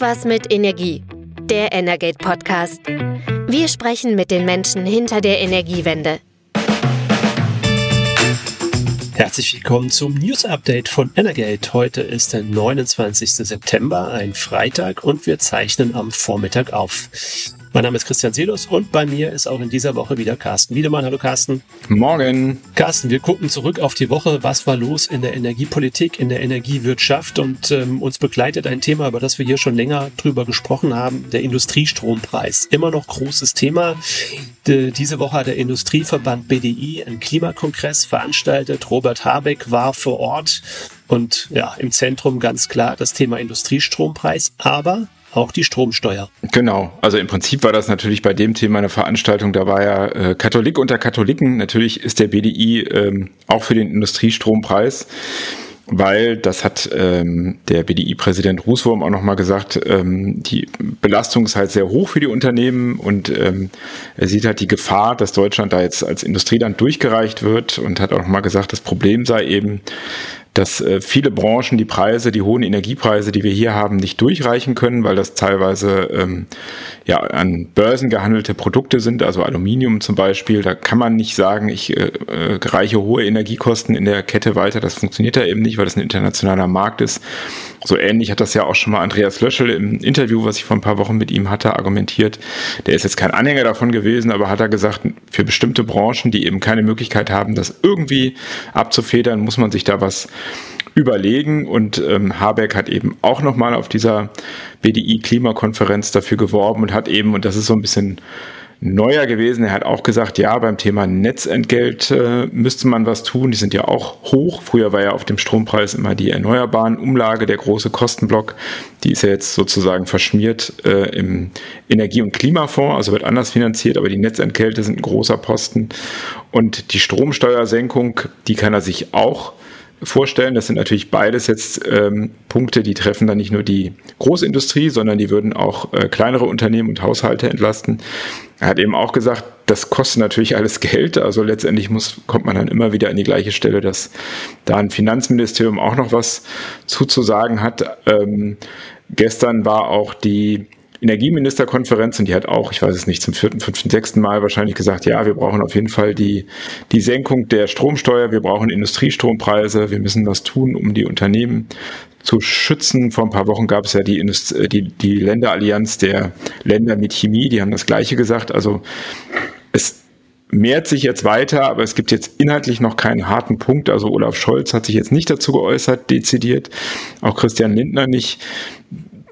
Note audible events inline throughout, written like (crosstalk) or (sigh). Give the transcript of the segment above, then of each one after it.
Irgendwas mit Energie. Der Energate Podcast. Wir sprechen mit den Menschen hinter der Energiewende. Herzlich willkommen zum News Update von Energate. Heute ist der 29. September, ein Freitag und wir zeichnen am Vormittag auf. Mein Name ist Christian Selos und bei mir ist auch in dieser Woche wieder Carsten Wiedemann. Hallo Carsten. Morgen. Carsten, wir gucken zurück auf die Woche. Was war los in der Energiepolitik, in der Energiewirtschaft? Und ähm, uns begleitet ein Thema, über das wir hier schon länger drüber gesprochen haben, der Industriestrompreis. Immer noch großes Thema. De, diese Woche hat der Industrieverband BDI einen Klimakongress veranstaltet. Robert Habeck war vor Ort und ja, im Zentrum ganz klar das Thema Industriestrompreis. Aber auch die Stromsteuer. Genau, also im Prinzip war das natürlich bei dem Thema eine Veranstaltung, da war ja äh, Katholik unter Katholiken. Natürlich ist der BDI ähm, auch für den Industriestrompreis weil das hat ähm, der BDI-Präsident Rußwurm auch nochmal gesagt, ähm, die Belastung ist halt sehr hoch für die Unternehmen und ähm, er sieht halt die Gefahr, dass Deutschland da jetzt als Industrieland durchgereicht wird und hat auch nochmal gesagt, das Problem sei eben, dass äh, viele Branchen die Preise, die hohen Energiepreise, die wir hier haben, nicht durchreichen können, weil das teilweise ähm, ja an Börsen gehandelte Produkte sind, also Aluminium zum Beispiel. Da kann man nicht sagen, ich äh, äh, reiche hohe Energiekosten in der Kette weiter. Das funktioniert da eben nicht, weil das ein internationaler Markt ist. So ähnlich hat das ja auch schon mal Andreas Löschel im Interview, was ich vor ein paar Wochen mit ihm hatte, argumentiert. Der ist jetzt kein Anhänger davon gewesen, aber hat er gesagt, für bestimmte Branchen, die eben keine Möglichkeit haben, das irgendwie abzufedern, muss man sich da was überlegen. Und ähm, Habeck hat eben auch nochmal auf dieser BDI-Klimakonferenz dafür geworben und hat eben, und das ist so ein bisschen neuer gewesen. Er hat auch gesagt, ja, beim Thema Netzentgelt äh, müsste man was tun. Die sind ja auch hoch. Früher war ja auf dem Strompreis immer die erneuerbaren Umlage, der große Kostenblock. Die ist ja jetzt sozusagen verschmiert äh, im Energie- und Klimafonds, also wird anders finanziert, aber die Netzentgelte sind ein großer Posten. Und die Stromsteuersenkung, die kann er sich auch vorstellen. Das sind natürlich beides jetzt ähm, Punkte, die treffen dann nicht nur die Großindustrie, sondern die würden auch äh, kleinere Unternehmen und Haushalte entlasten. Er hat eben auch gesagt, das kostet natürlich alles Geld. Also letztendlich muss, kommt man dann immer wieder an die gleiche Stelle, dass da ein Finanzministerium auch noch was zuzusagen hat. Ähm, gestern war auch die Energieministerkonferenz und die hat auch, ich weiß es nicht, zum vierten, fünften, sechsten Mal wahrscheinlich gesagt, ja, wir brauchen auf jeden Fall die, die Senkung der Stromsteuer, wir brauchen Industriestrompreise, wir müssen was tun, um die Unternehmen zu schützen. Vor ein paar Wochen gab es ja die, äh, die, die Länderallianz der Länder mit Chemie, die haben das Gleiche gesagt. Also es mehrt sich jetzt weiter, aber es gibt jetzt inhaltlich noch keinen harten Punkt. Also Olaf Scholz hat sich jetzt nicht dazu geäußert, dezidiert, auch Christian Lindner nicht.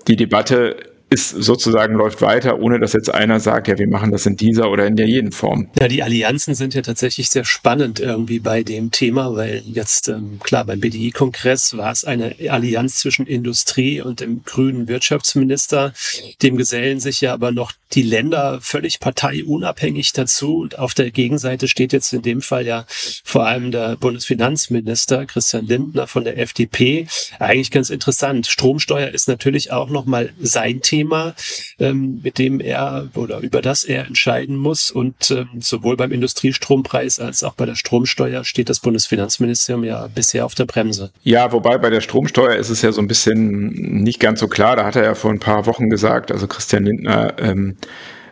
Die Debatte ist sozusagen läuft weiter, ohne dass jetzt einer sagt, ja, wir machen das in dieser oder in der jeden Form. Ja, die Allianzen sind ja tatsächlich sehr spannend irgendwie bei dem Thema, weil jetzt, ähm, klar, beim BDI-Kongress war es eine Allianz zwischen Industrie und dem grünen Wirtschaftsminister. Dem gesellen sich ja aber noch die Länder völlig parteiunabhängig dazu. Und auf der Gegenseite steht jetzt in dem Fall ja vor allem der Bundesfinanzminister Christian Lindner von der FDP. Eigentlich ganz interessant. Stromsteuer ist natürlich auch nochmal sein Thema Thema, ähm, mit dem er oder über das er entscheiden muss. Und ähm, sowohl beim Industriestrompreis als auch bei der Stromsteuer steht das Bundesfinanzministerium ja bisher auf der Bremse. Ja, wobei bei der Stromsteuer ist es ja so ein bisschen nicht ganz so klar. Da hat er ja vor ein paar Wochen gesagt, also Christian Lindner, ähm,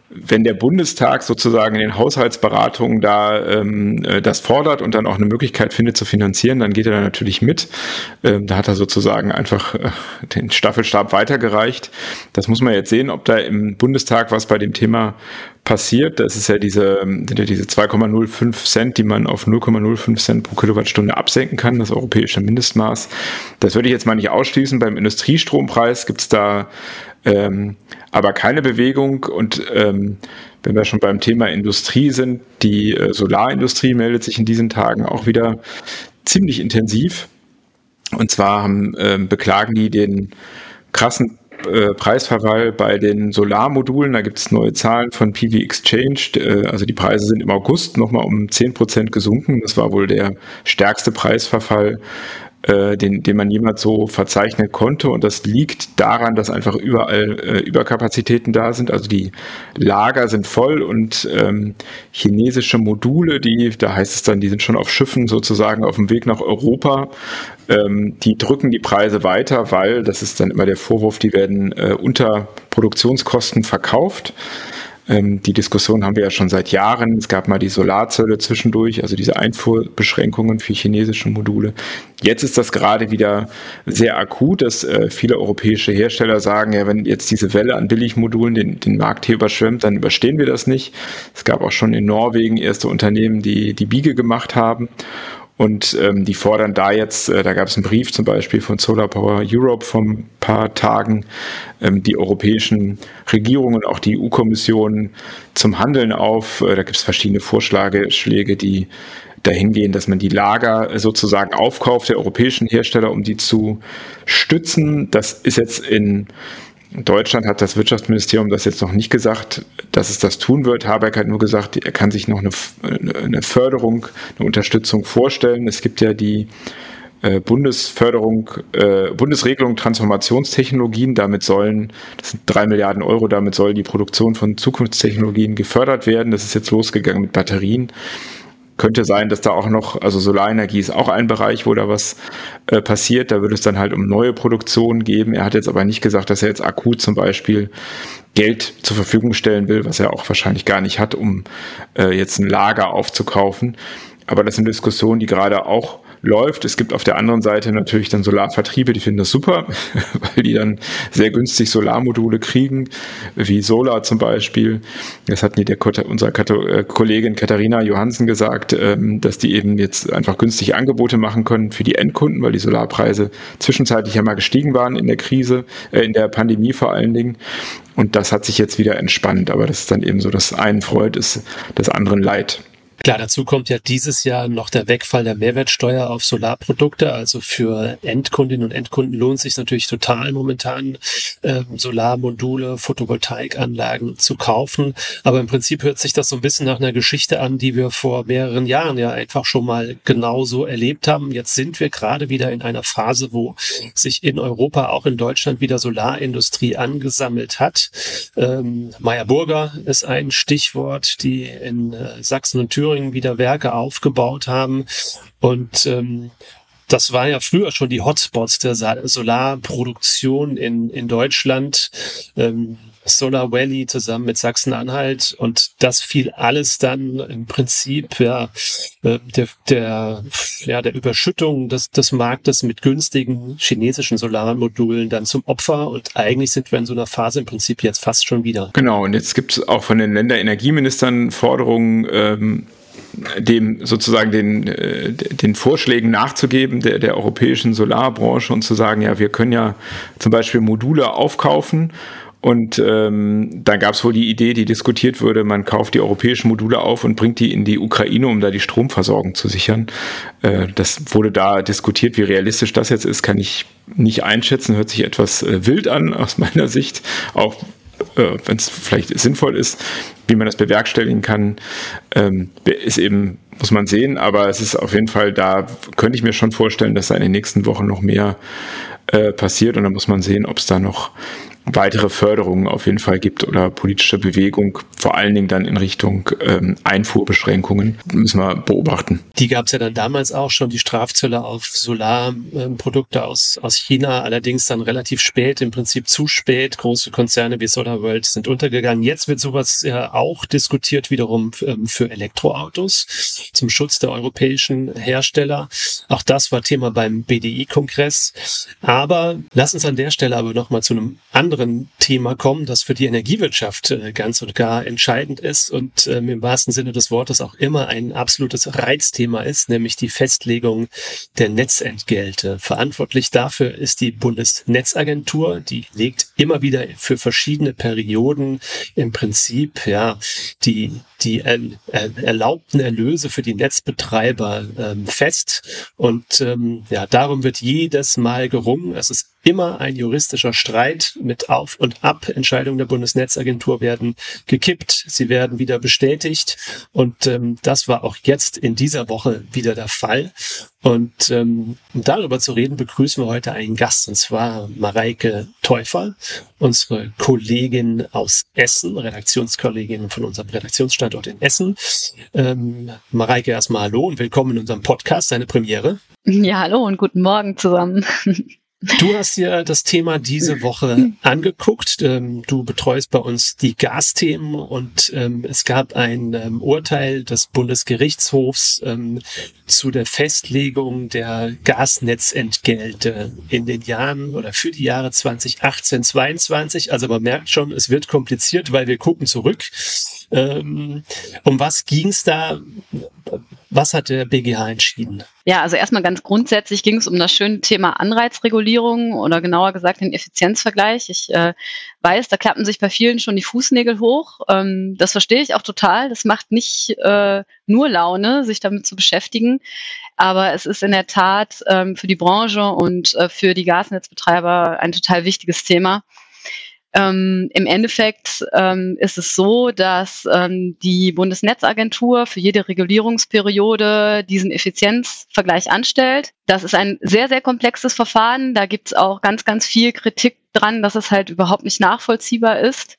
wenn der Bundestag sozusagen in den Haushaltsberatungen da ähm, äh, das fordert und dann auch eine Möglichkeit findet zu finanzieren, dann geht er da natürlich mit. Ähm, da hat er sozusagen einfach äh, den Staffelstab weitergereicht. Das muss man jetzt sehen, ob da im Bundestag was bei dem Thema passiert. Das ist ja diese, sind ja diese 2,05 Cent, die man auf 0,05 Cent pro Kilowattstunde absenken kann, das europäische Mindestmaß. Das würde ich jetzt mal nicht ausschließen. Beim Industriestrompreis gibt es da ähm, aber keine Bewegung. Und ähm, wenn wir schon beim Thema Industrie sind, die äh, Solarindustrie meldet sich in diesen Tagen auch wieder ziemlich intensiv. Und zwar haben, äh, beklagen die den krassen äh, Preisverfall bei den Solarmodulen. Da gibt es neue Zahlen von PV Exchange. Äh, also die Preise sind im August nochmal um 10% gesunken. Das war wohl der stärkste Preisverfall äh, den, den man jemals so verzeichnen konnte. Und das liegt daran, dass einfach überall äh, Überkapazitäten da sind. Also die Lager sind voll und ähm, chinesische Module, die, da heißt es dann, die sind schon auf Schiffen sozusagen auf dem Weg nach Europa. Ähm, die drücken die Preise weiter, weil, das ist dann immer der Vorwurf, die werden äh, unter Produktionskosten verkauft. Ähm, die Diskussion haben wir ja schon seit Jahren. Es gab mal die Solarzölle zwischendurch, also diese Einfuhrbeschränkungen für chinesische Module. Jetzt ist das gerade wieder sehr akut, dass äh, viele europäische Hersteller sagen, ja, wenn jetzt diese Welle an Billigmodulen den, den Markt hier überschwemmt, dann überstehen wir das nicht. Es gab auch schon in Norwegen erste Unternehmen, die die Biege gemacht haben. Und ähm, die fordern da jetzt, äh, da gab es einen Brief zum Beispiel von Solar Power Europe vor ein paar Tagen, ähm, die europäischen Regierungen und auch die EU-Kommission zum Handeln auf. Äh, da gibt es verschiedene Vorschläge, die dahin gehen, dass man die Lager sozusagen aufkauft der europäischen Hersteller, um die zu stützen. Das ist jetzt in Deutschland hat das Wirtschaftsministerium das jetzt noch nicht gesagt, dass es das tun wird. Habeck hat nur gesagt, er kann sich noch eine, eine Förderung, eine Unterstützung vorstellen. Es gibt ja die äh, Bundesförderung, äh, Bundesregelung Transformationstechnologien. Damit sollen, das sind drei Milliarden Euro, damit soll die Produktion von Zukunftstechnologien gefördert werden. Das ist jetzt losgegangen mit Batterien könnte sein, dass da auch noch, also Solarenergie ist auch ein Bereich, wo da was äh, passiert. Da würde es dann halt um neue Produktionen geben. Er hat jetzt aber nicht gesagt, dass er jetzt akut zum Beispiel Geld zur Verfügung stellen will, was er auch wahrscheinlich gar nicht hat, um äh, jetzt ein Lager aufzukaufen. Aber das sind Diskussionen, die gerade auch läuft. Es gibt auf der anderen Seite natürlich dann Solarvertriebe, die finden das super, (laughs) weil die dann sehr günstig Solarmodule kriegen, wie Solar zum Beispiel. Das hat mir der, unsere äh, Kollegin Katharina Johansen gesagt, ähm, dass die eben jetzt einfach günstige Angebote machen können für die Endkunden, weil die Solarpreise zwischenzeitlich ja mal gestiegen waren in der Krise, äh, in der Pandemie vor allen Dingen. Und das hat sich jetzt wieder entspannt. Aber das ist dann eben so, dass einen freut, ist des anderen leid. Klar, dazu kommt ja dieses Jahr noch der Wegfall der Mehrwertsteuer auf Solarprodukte. Also für Endkundinnen und Endkunden lohnt sich natürlich total momentan äh, Solarmodule, Photovoltaikanlagen zu kaufen. Aber im Prinzip hört sich das so ein bisschen nach einer Geschichte an, die wir vor mehreren Jahren ja einfach schon mal genauso erlebt haben. Jetzt sind wir gerade wieder in einer Phase, wo sich in Europa, auch in Deutschland wieder Solarindustrie angesammelt hat. Ähm, Meyer Burger ist ein Stichwort, die in äh, Sachsen und Thüringen Thüringen wieder Werke aufgebaut haben. Und ähm, das war ja früher schon die Hotspots der Solarproduktion in, in Deutschland. Ähm, Solar Valley zusammen mit Sachsen-Anhalt und das fiel alles dann im Prinzip ja, äh, der, der, ja, der Überschüttung des, des Marktes mit günstigen chinesischen Solarmodulen dann zum Opfer und eigentlich sind wir in so einer Phase im Prinzip jetzt fast schon wieder. Genau, und jetzt gibt es auch von den Länderenergieministern Forderungen, ähm, dem sozusagen den, äh, den Vorschlägen nachzugeben der, der europäischen Solarbranche und zu sagen, ja, wir können ja zum Beispiel Module aufkaufen. Und ähm, dann gab es wohl die Idee, die diskutiert wurde, man kauft die europäischen Module auf und bringt die in die Ukraine, um da die Stromversorgung zu sichern. Äh, das wurde da diskutiert, wie realistisch das jetzt ist, kann ich nicht einschätzen, hört sich etwas äh, wild an aus meiner Sicht, auch äh, wenn es vielleicht sinnvoll ist, wie man das bewerkstelligen kann, ähm, ist eben, muss man sehen, aber es ist auf jeden Fall, da könnte ich mir schon vorstellen, dass da in den nächsten Wochen noch mehr äh, passiert und da muss man sehen, ob es da noch weitere Förderungen auf jeden Fall gibt oder politische Bewegung, vor allen Dingen dann in Richtung ähm, Einfuhrbeschränkungen, müssen wir beobachten. Die gab es ja dann damals auch schon, die Strafzölle auf Solarprodukte aus, aus China, allerdings dann relativ spät, im Prinzip zu spät. Große Konzerne wie SolarWorld sind untergegangen. Jetzt wird sowas ja auch diskutiert wiederum ähm, für Elektroautos zum Schutz der europäischen Hersteller. Auch das war Thema beim BDI-Kongress. Aber lass uns an der Stelle aber nochmal zu einem anderen anderen Thema kommen, das für die Energiewirtschaft äh, ganz und gar entscheidend ist und ähm, im wahrsten Sinne des Wortes auch immer ein absolutes Reizthema ist, nämlich die Festlegung der Netzentgelte. Verantwortlich dafür ist die Bundesnetzagentur, die legt immer wieder für verschiedene Perioden im Prinzip ja die die er, er, erlaubten Erlöse für die Netzbetreiber ähm, fest und ähm, ja darum wird jedes Mal gerungen. Es ist immer ein juristischer Streit mit auf und ab. Entscheidungen der Bundesnetzagentur werden gekippt, sie werden wieder bestätigt. Und ähm, das war auch jetzt in dieser Woche wieder der Fall. Und ähm, um darüber zu reden, begrüßen wir heute einen Gast, und zwar Mareike Teufel, unsere Kollegin aus Essen, Redaktionskollegin von unserem Redaktionsstandort in Essen. Ähm, Mareike, erstmal hallo und willkommen in unserem Podcast, deine Premiere. Ja, hallo und guten Morgen zusammen. (laughs) Du hast dir das Thema diese Woche angeguckt. Ähm, du betreust bei uns die Gasthemen und ähm, es gab ein ähm, Urteil des Bundesgerichtshofs zu der Festlegung der Gasnetzentgelte in den Jahren oder für die Jahre 2018, 2022. Also man merkt schon, es wird kompliziert, weil wir gucken zurück. Um was ging es da? Was hat der BGH entschieden? Ja, also erstmal ganz grundsätzlich ging es um das schöne Thema Anreizregulierung oder genauer gesagt den Effizienzvergleich. Ich äh, weiß, da klappen sich bei vielen schon die Fußnägel hoch. Ähm, das verstehe ich auch total. Das macht nicht äh, nur Laune, sich damit zu beschäftigen. Aber es ist in der Tat ähm, für die Branche und äh, für die Gasnetzbetreiber ein total wichtiges Thema. Ähm, Im Endeffekt ähm, ist es so, dass ähm, die Bundesnetzagentur für jede Regulierungsperiode diesen Effizienzvergleich anstellt. Das ist ein sehr, sehr komplexes Verfahren. Da gibt es auch ganz, ganz viel Kritik dran, dass es halt überhaupt nicht nachvollziehbar ist.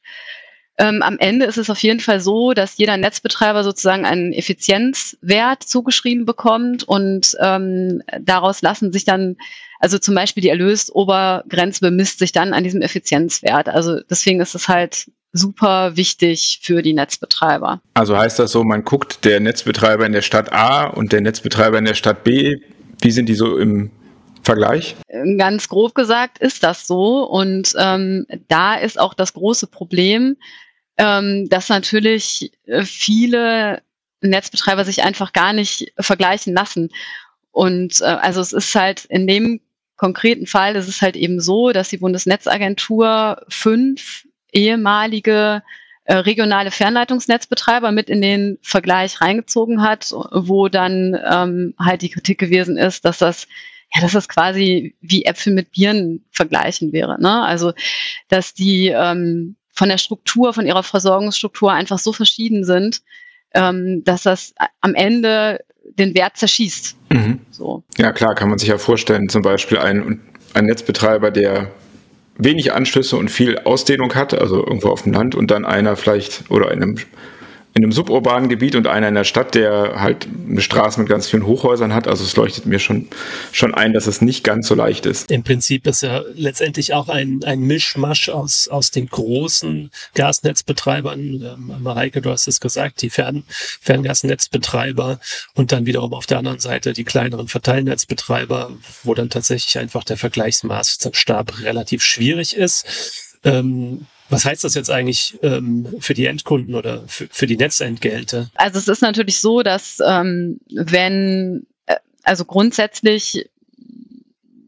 Ähm, am Ende ist es auf jeden Fall so, dass jeder Netzbetreiber sozusagen einen Effizienzwert zugeschrieben bekommt und ähm, daraus lassen sich dann, also zum Beispiel die Erlösobergrenze bemisst sich dann an diesem Effizienzwert. Also deswegen ist es halt super wichtig für die Netzbetreiber. Also heißt das so, man guckt der Netzbetreiber in der Stadt A und der Netzbetreiber in der Stadt B, wie sind die so im Vergleich? Ganz grob gesagt ist das so. Und ähm, da ist auch das große Problem, ähm, dass natürlich äh, viele Netzbetreiber sich einfach gar nicht vergleichen lassen. Und äh, also es ist halt in dem konkreten Fall, ist es halt eben so, dass die Bundesnetzagentur fünf ehemalige äh, regionale Fernleitungsnetzbetreiber mit in den Vergleich reingezogen hat, wo dann ähm, halt die Kritik gewesen ist, dass das ja, dass das quasi wie Äpfel mit Bieren vergleichen wäre. Ne? Also, dass die ähm, von der Struktur, von ihrer Versorgungsstruktur einfach so verschieden sind, ähm, dass das am Ende den Wert zerschießt. Mhm. So. Ja, klar, kann man sich ja vorstellen, zum Beispiel ein, ein Netzbetreiber, der wenig Anschlüsse und viel Ausdehnung hat, also irgendwo auf dem Land, und dann einer vielleicht oder in einem in einem suburbanen Gebiet und einer in der Stadt, der halt eine Straße mit ganz vielen Hochhäusern hat. Also es leuchtet mir schon, schon ein, dass es nicht ganz so leicht ist. Im Prinzip ist ja letztendlich auch ein, ein Mischmasch aus, aus den großen Gasnetzbetreibern. Ähm, Mareike, du hast es gesagt, die Fern, Ferngasnetzbetreiber und dann wiederum auf der anderen Seite die kleineren Verteilnetzbetreiber, wo dann tatsächlich einfach der Vergleichsmaßstab relativ schwierig ist. Ähm, was heißt das jetzt eigentlich ähm, für die Endkunden oder für, für, die Netzentgelte? Also es ist natürlich so, dass ähm, wenn, äh, also grundsätzlich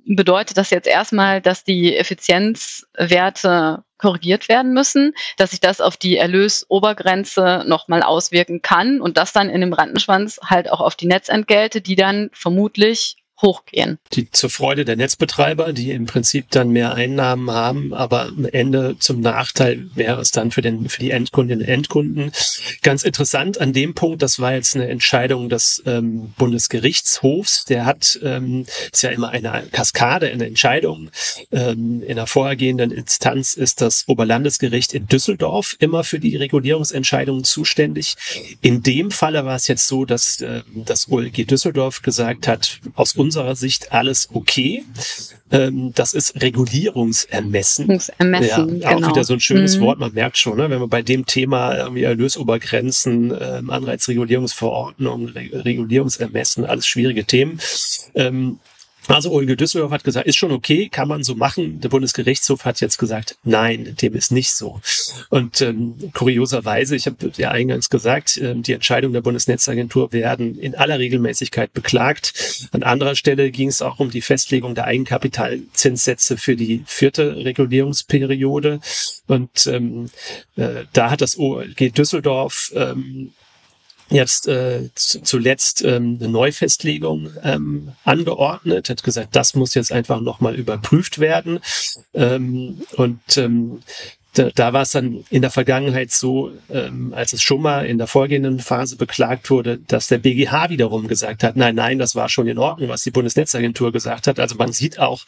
bedeutet das jetzt erstmal, dass die Effizienzwerte korrigiert werden müssen, dass sich das auf die Erlösobergrenze nochmal auswirken kann und das dann in dem Rattenschwanz halt auch auf die Netzentgelte, die dann vermutlich hochgehen. Die zur Freude der Netzbetreiber, die im Prinzip dann mehr Einnahmen haben, aber am Ende zum Nachteil wäre es dann für, den, für die Endkundinnen und Endkunden. Ganz interessant an dem Punkt, das war jetzt eine Entscheidung des ähm, Bundesgerichtshofs, der hat, ähm, ist ja immer eine Kaskade, eine Entscheidung. Ähm, in der vorhergehenden Instanz ist das Oberlandesgericht in Düsseldorf immer für die Regulierungsentscheidungen zuständig. In dem Falle war es jetzt so, dass äh, das OLG Düsseldorf gesagt hat, aus Sicht alles okay. Ähm, das ist Regulierungsermessen. Ermessen, ja, auch genau. wieder so ein schönes mhm. Wort. Man merkt schon, ne, wenn man bei dem Thema irgendwie Erlösobergrenzen, äh, Anreizregulierungsverordnung, Re Regulierungsermessen, alles schwierige Themen. Ähm, also Ulge Düsseldorf hat gesagt, ist schon okay, kann man so machen. Der Bundesgerichtshof hat jetzt gesagt, nein, dem ist nicht so. Und ähm, kurioserweise, ich habe ja eingangs gesagt, äh, die Entscheidungen der Bundesnetzagentur werden in aller Regelmäßigkeit beklagt. An anderer Stelle ging es auch um die Festlegung der Eigenkapitalzinssätze für die vierte Regulierungsperiode. Und ähm, äh, da hat das OLG Düsseldorf ähm, jetzt äh, zuletzt ähm, eine Neufestlegung ähm, angeordnet, hat gesagt, das muss jetzt einfach nochmal überprüft werden. Ähm, und ähm, da, da war es dann in der Vergangenheit so, ähm, als es schon mal in der vorgehenden Phase beklagt wurde, dass der BGH wiederum gesagt hat, nein, nein, das war schon in Ordnung, was die Bundesnetzagentur gesagt hat. Also man sieht auch,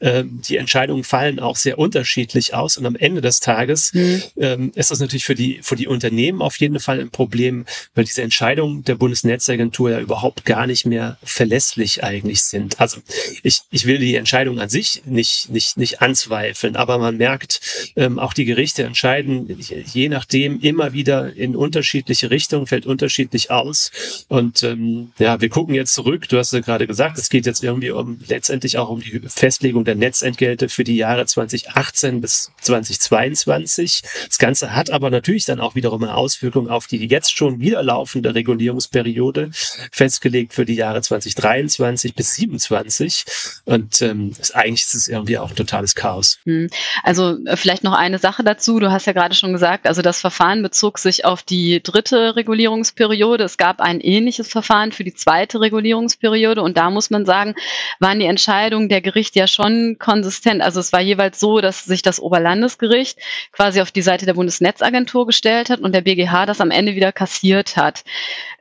ähm, die Entscheidungen fallen auch sehr unterschiedlich aus. Und am Ende des Tages mhm. ähm, ist das natürlich für die, für die Unternehmen auf jeden Fall ein Problem, weil diese Entscheidungen der Bundesnetzagentur ja überhaupt gar nicht mehr verlässlich eigentlich sind. Also ich, ich will die Entscheidung an sich nicht, nicht, nicht anzweifeln, aber man merkt ähm, auch die die Gerichte entscheiden je nachdem immer wieder in unterschiedliche Richtungen, fällt unterschiedlich aus. Und ähm, ja, wir gucken jetzt zurück. Du hast ja gerade gesagt, es geht jetzt irgendwie um letztendlich auch um die Festlegung der Netzentgelte für die Jahre 2018 bis 2022. Das Ganze hat aber natürlich dann auch wiederum eine Auswirkung auf die jetzt schon wieder laufende Regulierungsperiode, festgelegt für die Jahre 2023 bis 2027. Und ähm, eigentlich ist es irgendwie auch ein totales Chaos. Hm. Also äh, vielleicht noch eine Sache Sache dazu. Du hast ja gerade schon gesagt, also das Verfahren bezog sich auf die dritte Regulierungsperiode. Es gab ein ähnliches Verfahren für die zweite Regulierungsperiode und da muss man sagen, waren die Entscheidungen der Gerichte ja schon konsistent. Also es war jeweils so, dass sich das Oberlandesgericht quasi auf die Seite der Bundesnetzagentur gestellt hat und der BGH das am Ende wieder kassiert hat.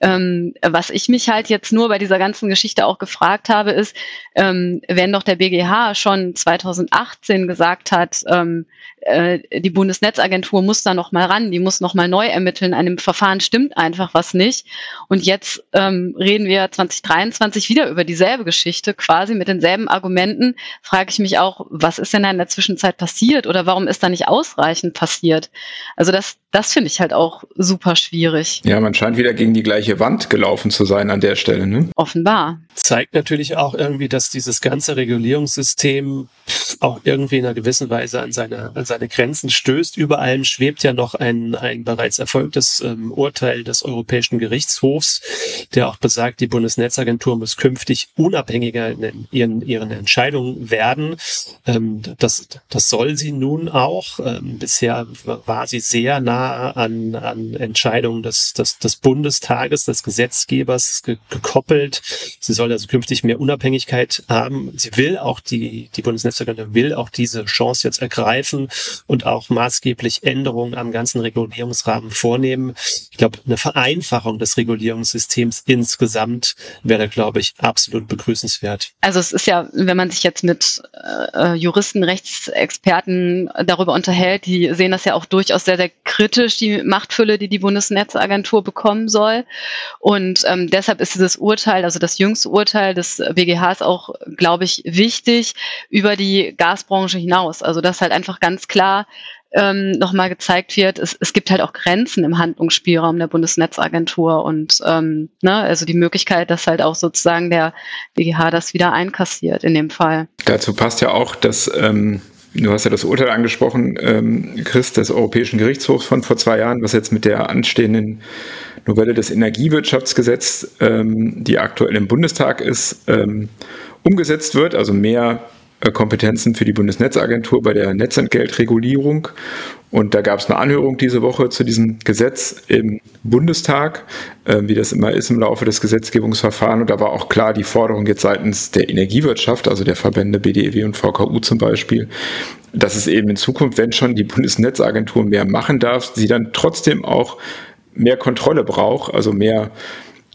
Ähm, was ich mich halt jetzt nur bei dieser ganzen Geschichte auch gefragt habe, ist, ähm, wenn doch der BGH schon 2018 gesagt hat, ähm, äh, die Bundesnetzagentur muss da noch mal ran, die muss noch mal neu ermitteln. An dem Verfahren stimmt einfach was nicht. Und jetzt ähm, reden wir 2023 wieder über dieselbe Geschichte, quasi mit denselben Argumenten. Frage ich mich auch, was ist denn da in der Zwischenzeit passiert oder warum ist da nicht ausreichend passiert? Also das, das finde ich halt auch super schwierig. Ja, man scheint wieder gegen die gleiche Wand gelaufen zu sein an der Stelle. Ne? Offenbar. Zeigt natürlich auch irgendwie, dass dieses ganze Regulierungssystem auch irgendwie in einer gewissen Weise an seine, an seine Grenzen stößt. Über allem schwebt ja noch ein, ein bereits erfolgtes ähm, Urteil des Europäischen Gerichtshofs, der auch besagt, die Bundesnetzagentur muss künftig unabhängiger in ihren, ihren Entscheidungen werden. Ähm, das, das soll sie nun auch. Ähm, bisher war sie sehr nah an, an Entscheidungen des, des, des Bundestages, des Gesetzgebers ge gekoppelt. Sie soll also künftig mehr Unabhängigkeit haben. Sie will auch die, die Bundesnetzagentur will auch diese Chance jetzt ergreifen und auch maßgeblich Änderungen am ganzen Regulierungsrahmen vornehmen. Ich glaube, eine Vereinfachung des Regulierungssystems insgesamt wäre, glaube ich, absolut begrüßenswert. Also es ist ja, wenn man sich jetzt mit äh, Juristen, Rechtsexperten darüber unterhält, die sehen das ja auch durchaus sehr, sehr kritisch, die Machtfülle, die die Bundesnetzagentur bekommen soll. Und ähm, deshalb ist dieses Urteil, also das jüngste Urteil des BGHs auch, glaube ich, wichtig über die Gasbranche hinaus. Also dass halt einfach ganz klar ähm, nochmal gezeigt wird, es, es gibt halt auch Grenzen im Handlungsspielraum der Bundesnetzagentur und ähm, ne, also die Möglichkeit, dass halt auch sozusagen der BGH das wieder einkassiert in dem Fall. Dazu passt ja auch, dass ähm, Du hast ja das Urteil angesprochen, ähm, Chris, des Europäischen Gerichtshofs von vor zwei Jahren, was jetzt mit der anstehenden Novelle des Energiewirtschaftsgesetzes, ähm, die aktuell im Bundestag ist, ähm, umgesetzt wird. Also mehr Kompetenzen für die Bundesnetzagentur bei der Netzentgeltregulierung. Und da gab es eine Anhörung diese Woche zu diesem Gesetz im Bundestag, äh, wie das immer ist im Laufe des Gesetzgebungsverfahrens. Und da war auch klar die Forderung jetzt seitens der Energiewirtschaft, also der Verbände BDEW und VKU zum Beispiel, dass es eben in Zukunft, wenn schon die Bundesnetzagentur mehr machen darf, sie dann trotzdem auch mehr Kontrolle braucht, also mehr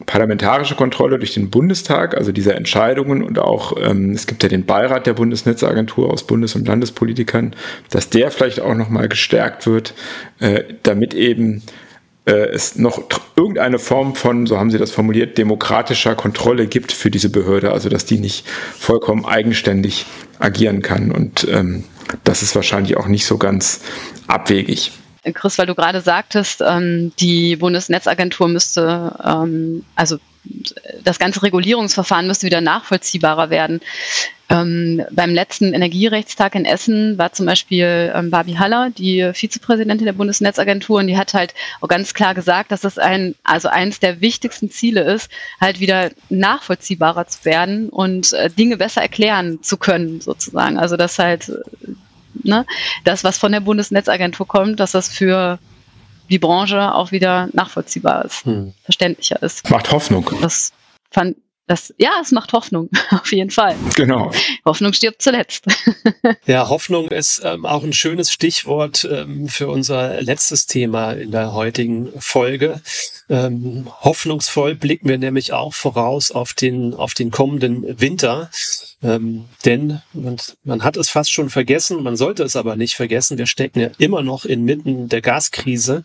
parlamentarische Kontrolle durch den Bundestag, also diese Entscheidungen und auch, ähm, es gibt ja den Beirat der Bundesnetzagentur aus Bundes- und Landespolitikern, dass der vielleicht auch nochmal gestärkt wird, äh, damit eben äh, es noch irgendeine Form von, so haben Sie das formuliert, demokratischer Kontrolle gibt für diese Behörde, also dass die nicht vollkommen eigenständig agieren kann. Und ähm, das ist wahrscheinlich auch nicht so ganz abwegig. Chris, weil du gerade sagtest, ähm, die Bundesnetzagentur müsste, ähm, also das ganze Regulierungsverfahren müsste wieder nachvollziehbarer werden. Ähm, beim letzten Energierechtstag in Essen war zum Beispiel ähm, Barbie Haller, die Vizepräsidentin der Bundesnetzagentur, und die hat halt auch ganz klar gesagt, dass das ein, also eines der wichtigsten Ziele ist, halt wieder nachvollziehbarer zu werden und äh, Dinge besser erklären zu können, sozusagen. Also dass halt ne, das, was von der Bundesnetzagentur kommt, dass das für die Branche auch wieder nachvollziehbar ist, hm. verständlicher ist. Macht Hoffnung. Das fand, das, ja, es macht Hoffnung, (laughs) auf jeden Fall. Genau. Hoffnung stirbt zuletzt. (laughs) ja, Hoffnung ist ähm, auch ein schönes Stichwort ähm, für unser letztes Thema in der heutigen Folge. Ähm, hoffnungsvoll blicken wir nämlich auch voraus auf den, auf den kommenden Winter. Ähm, denn man, man hat es fast schon vergessen, man sollte es aber nicht vergessen. Wir stecken ja immer noch inmitten der Gaskrise.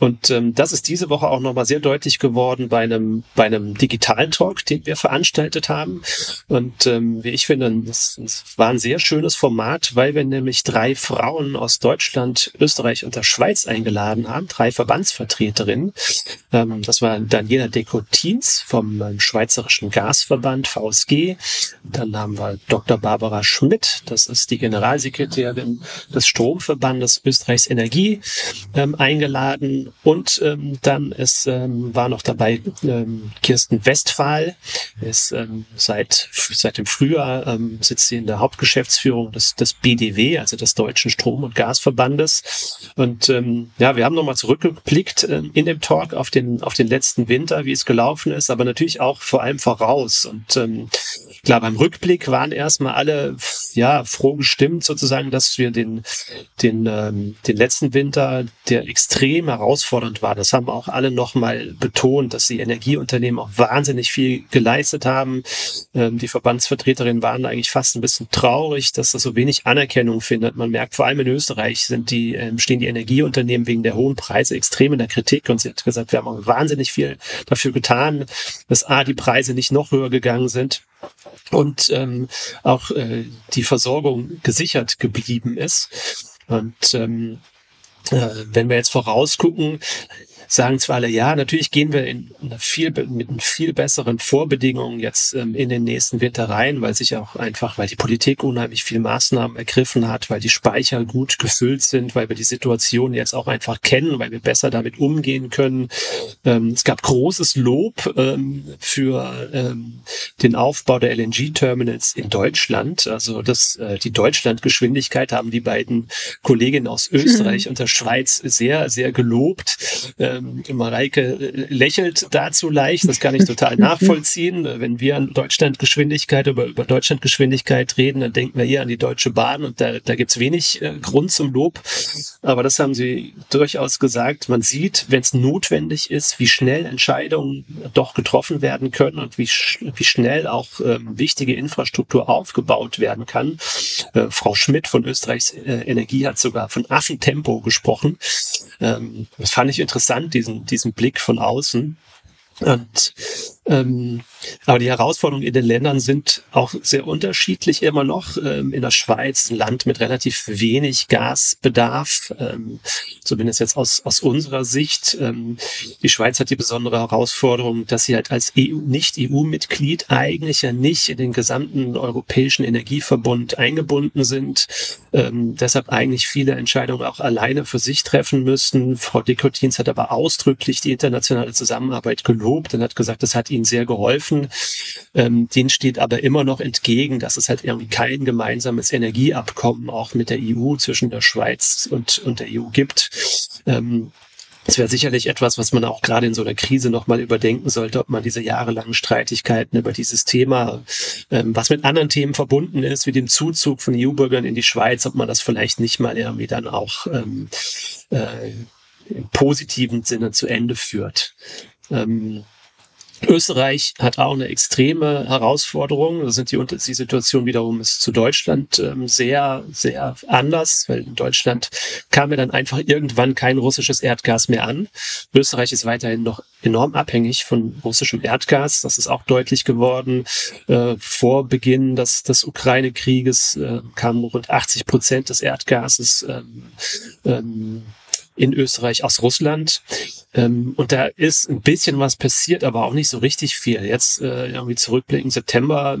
Und ähm, das ist diese Woche auch nochmal sehr deutlich geworden bei einem, bei einem digitalen Talk, den wir veranstaltet haben. Und ähm, wie ich finde, das, das war ein sehr schönes Format, weil wir nämlich drei Frauen aus Deutschland, Österreich und der Schweiz eingeladen haben, drei Verbandsvertreterinnen. Ähm, das war Daniela Dekotins vom ähm, Schweizerischen Gasverband VSG. Dann haben wir Dr. Barbara Schmidt, das ist die Generalsekretärin des Stromverbandes Österreichs Energie, ähm, eingeladen und ähm, dann ist, ähm, war noch dabei ähm, Kirsten Westphal, ist ähm, seit, seit dem Frühjahr ähm, sitzt sie in der Hauptgeschäftsführung des, des BDW, also des Deutschen Strom- und Gasverbandes. Und ähm, ja, wir haben nochmal zurückgeblickt äh, in dem Talk auf den, auf den letzten Winter, wie es gelaufen ist, aber natürlich auch vor allem voraus. Und ähm, klar, beim Rückblick waren erstmal alle ja froh gestimmt sozusagen, dass wir den, den, ähm, den letzten Winter, der extrem herausfordernd war, das haben auch alle nochmal betont, dass die Energieunternehmen auch wahnsinnig viel geleistet haben. Ähm, die Verbandsvertreterinnen waren eigentlich fast ein bisschen traurig, dass das so wenig Anerkennung findet. Man merkt, vor allem in Österreich sind die, ähm, stehen die Energieunternehmen wegen der hohen Preise extrem in der Kritik und sie hat gesagt, wir haben auch wahnsinnig viel dafür getan, dass A, die Preise nicht noch höher gegangen sind und ähm, auch äh, die Versorgung gesichert geblieben ist. Und ähm, äh, wenn wir jetzt vorausgucken, sagen zwar alle, ja, natürlich gehen wir in eine viel, mit viel besseren Vorbedingungen jetzt ähm, in den nächsten Winter rein, weil sich auch einfach, weil die Politik unheimlich viel Maßnahmen ergriffen hat, weil die Speicher gut gefüllt sind, weil wir die Situation jetzt auch einfach kennen, weil wir besser damit umgehen können. Ähm, es gab großes Lob ähm, für ähm, den Aufbau der LNG-Terminals in Deutschland. Also das, äh, die Deutschlandgeschwindigkeit haben die beiden Kolleginnen aus Österreich mhm. und der Schweiz sehr, sehr gelobt. Ähm, Mareike äh, lächelt dazu leicht, das kann ich total (laughs) nachvollziehen. Wenn wir an Deutschlandgeschwindigkeit über, über Deutschlandgeschwindigkeit reden, dann denken wir hier an die Deutsche Bahn und da, da gibt's wenig äh, Grund zum Lob. Aber das haben sie durchaus gesagt. Man sieht, wenn es notwendig ist, wie schnell Entscheidungen doch getroffen werden können und wie, sch wie schnell auch ähm, wichtige Infrastruktur aufgebaut werden kann. Äh, Frau Schmidt von Österreichs äh, Energie hat sogar von Affentempo gesprochen. Ähm, das fand ich interessant diesen, diesen Blick von außen. Und ähm, aber die Herausforderungen in den Ländern sind auch sehr unterschiedlich immer noch. Ähm, in der Schweiz ein Land mit relativ wenig Gasbedarf, ähm, zumindest jetzt aus, aus unserer Sicht. Ähm, die Schweiz hat die besondere Herausforderung, dass sie halt als EU, Nicht-EU-Mitglied eigentlich ja nicht in den gesamten europäischen Energieverbund eingebunden sind. Ähm, deshalb eigentlich viele Entscheidungen auch alleine für sich treffen müssen. Frau Dekotins hat aber ausdrücklich die internationale Zusammenarbeit gelobt und hat gesagt, das hat ihnen sehr geholfen. Ähm, denen steht aber immer noch entgegen, dass es halt irgendwie kein gemeinsames Energieabkommen auch mit der EU zwischen der Schweiz und, und der EU gibt. Ähm, das wäre sicherlich etwas, was man auch gerade in so einer Krise nochmal überdenken sollte, ob man diese jahrelangen Streitigkeiten über dieses Thema, ähm, was mit anderen Themen verbunden ist, wie dem Zuzug von EU-Bürgern in die Schweiz, ob man das vielleicht nicht mal irgendwie dann auch ähm, äh, im positiven Sinne zu Ende führt. Ähm, Österreich hat auch eine extreme Herausforderung. Da sind die, die Situation wiederum ist zu Deutschland ähm, sehr, sehr anders, weil in Deutschland kam ja dann einfach irgendwann kein russisches Erdgas mehr an. Österreich ist weiterhin noch enorm abhängig von russischem Erdgas. Das ist auch deutlich geworden. Äh, vor Beginn des, des Ukraine-Krieges äh, kamen rund 80 Prozent des Erdgases ähm, ähm, in Österreich aus Russland. Ähm, und da ist ein bisschen was passiert, aber auch nicht so richtig viel. Jetzt äh, irgendwie zurückblicken, September,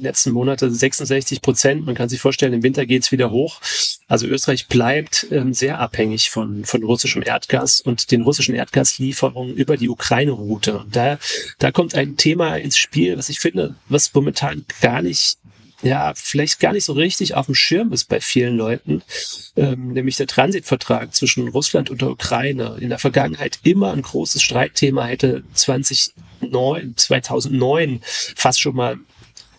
letzten Monate 66 Prozent. Man kann sich vorstellen, im Winter geht's wieder hoch. Also Österreich bleibt ähm, sehr abhängig von, von russischem Erdgas und den russischen Erdgaslieferungen über die Ukraine-Route. Und da, da kommt ein Thema ins Spiel, was ich finde, was momentan gar nicht ja vielleicht gar nicht so richtig auf dem Schirm ist bei vielen Leuten, ähm, nämlich der Transitvertrag zwischen Russland und der Ukraine. In der Vergangenheit immer ein großes Streitthema hätte 2009, 2009 fast schon mal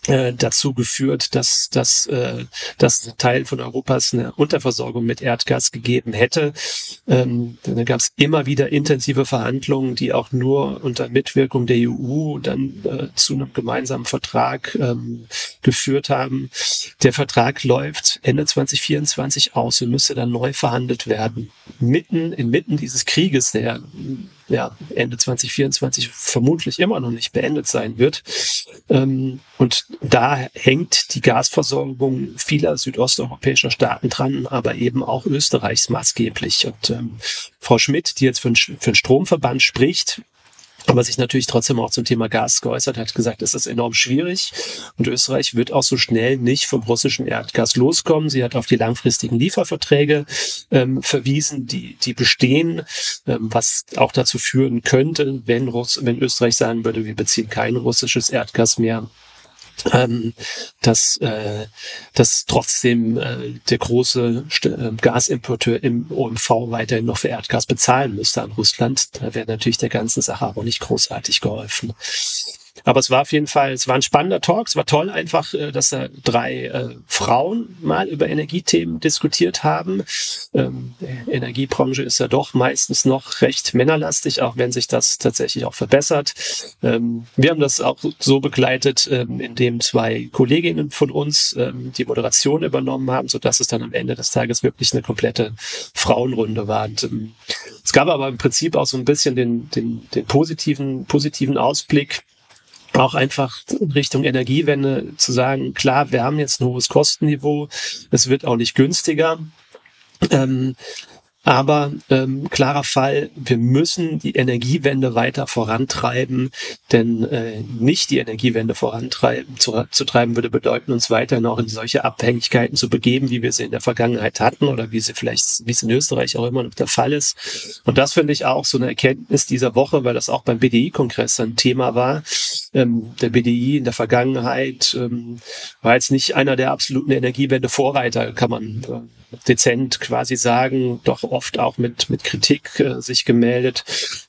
äh, dazu geführt, dass, dass, äh, dass Teil von Europas eine Unterversorgung mit Erdgas gegeben hätte. Ähm, da gab es immer wieder intensive Verhandlungen, die auch nur unter Mitwirkung der EU dann äh, zu einem gemeinsamen Vertrag ähm, geführt haben. Der Vertrag läuft Ende 2024 aus und müsste dann neu verhandelt werden. Mitten, inmitten dieses Krieges, der ja, Ende 2024 vermutlich immer noch nicht beendet sein wird. Ähm, und da hängt die Gasversorgung vieler südosteuropäischer Staaten dran, aber eben auch Österreichs maßgeblich. Und ähm, Frau Schmidt, die jetzt für, für den Stromverband spricht, aber sich natürlich trotzdem auch zum Thema Gas geäußert hat, gesagt, es ist enorm schwierig und Österreich wird auch so schnell nicht vom russischen Erdgas loskommen. Sie hat auf die langfristigen Lieferverträge ähm, verwiesen, die, die bestehen, ähm, was auch dazu führen könnte, wenn, Russ wenn Österreich sagen würde, wir beziehen kein russisches Erdgas mehr, ähm, dass, äh, dass trotzdem äh, der große St äh, Gasimporteur im OMV weiterhin noch für Erdgas bezahlen müsste an Russland. Da wäre natürlich der ganzen Sache aber nicht großartig geholfen. Aber es war auf jeden Fall, es war ein spannender Talk. Es war toll einfach, äh, dass da drei äh, Frauen mal über Energiethemen diskutiert haben. Ähm, Energiebranche ist ja doch meistens noch recht männerlastig, auch wenn sich das tatsächlich auch verbessert. Ähm, wir haben das auch so begleitet, ähm, indem zwei Kolleginnen von uns ähm, die Moderation übernommen haben, so dass es dann am Ende des Tages wirklich eine komplette Frauenrunde war. Und, ähm, es gab aber im Prinzip auch so ein bisschen den, den, den positiven, positiven Ausblick auch einfach Richtung Energiewende zu sagen, klar, wir haben jetzt ein hohes Kostenniveau, es wird auch nicht günstiger. Ähm, aber ähm, klarer Fall, wir müssen die Energiewende weiter vorantreiben, denn äh, nicht die Energiewende vorantreiben zu, zu treiben würde bedeuten, uns weiterhin auch in solche Abhängigkeiten zu begeben, wie wir sie in der Vergangenheit hatten oder wie sie vielleicht, wie es in Österreich auch immer noch der Fall ist. Und das finde ich auch so eine Erkenntnis dieser Woche, weil das auch beim BDI-Kongress ein Thema war. Ähm, der BDI in der Vergangenheit ähm, war jetzt nicht einer der absoluten Energiewende-Vorreiter, kann man äh, dezent quasi sagen, doch oft auch mit, mit Kritik äh, sich gemeldet.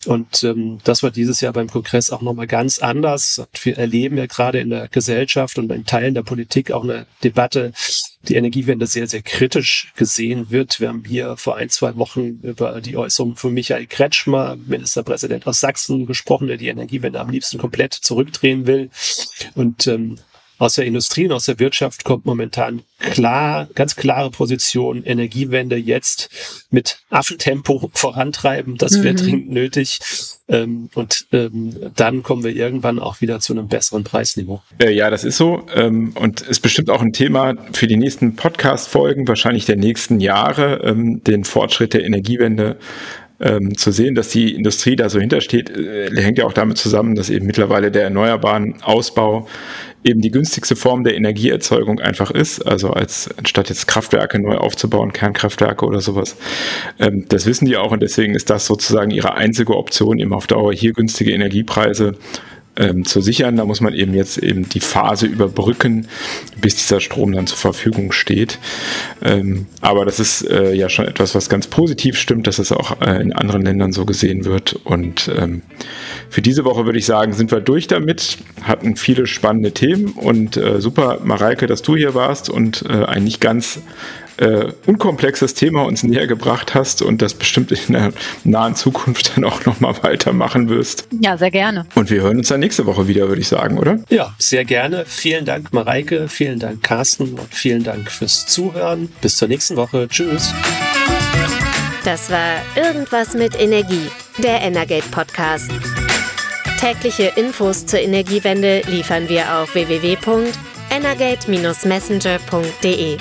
Und ähm, das war dieses Jahr beim Kongress auch nochmal ganz anders. Wir erleben ja gerade in der Gesellschaft und in Teilen der Politik auch eine Debatte, die Energiewende sehr, sehr kritisch gesehen wird. Wir haben hier vor ein, zwei Wochen über die Äußerung von Michael Kretschmer, Ministerpräsident aus Sachsen, gesprochen, der die Energiewende am liebsten komplett zurückdrehen will. Und ähm, aus der Industrie und aus der Wirtschaft kommt momentan klar, ganz klare Position, Energiewende jetzt mit Affentempo vorantreiben. Das mhm. wäre dringend nötig. Ähm, und ähm, dann kommen wir irgendwann auch wieder zu einem besseren Preisniveau. Äh, ja, das ist so. Ähm, und ist bestimmt auch ein Thema für die nächsten Podcast-Folgen, wahrscheinlich der nächsten Jahre, ähm, den Fortschritt der Energiewende ähm, zu sehen, dass die Industrie da so hintersteht, äh, hängt ja auch damit zusammen, dass eben mittlerweile der erneuerbaren Ausbau eben die günstigste Form der Energieerzeugung einfach ist, also als anstatt jetzt Kraftwerke neu aufzubauen, Kernkraftwerke oder sowas. Ähm, das wissen die auch und deswegen ist das sozusagen ihre einzige Option, eben auf Dauer hier günstige Energiepreise ähm, zu sichern. Da muss man eben jetzt eben die Phase überbrücken, bis dieser Strom dann zur Verfügung steht. Ähm, aber das ist äh, ja schon etwas, was ganz positiv stimmt, dass es auch äh, in anderen Ländern so gesehen wird. Und ähm, für diese Woche würde ich sagen, sind wir durch damit, hatten viele spannende Themen und äh, super, Mareike, dass du hier warst und äh, ein nicht ganz äh, unkomplexes Thema uns näher gebracht hast und das bestimmt in der nahen Zukunft dann auch nochmal weitermachen wirst. Ja, sehr gerne. Und wir hören uns dann nächste Woche wieder, würde ich sagen, oder? Ja, sehr gerne. Vielen Dank, Mareike. Vielen Dank, Carsten. Und vielen Dank fürs Zuhören. Bis zur nächsten Woche. Tschüss. Das war Irgendwas mit Energie, der Energate Podcast. Tägliche Infos zur Energiewende liefern wir auf www.energate-messenger.de.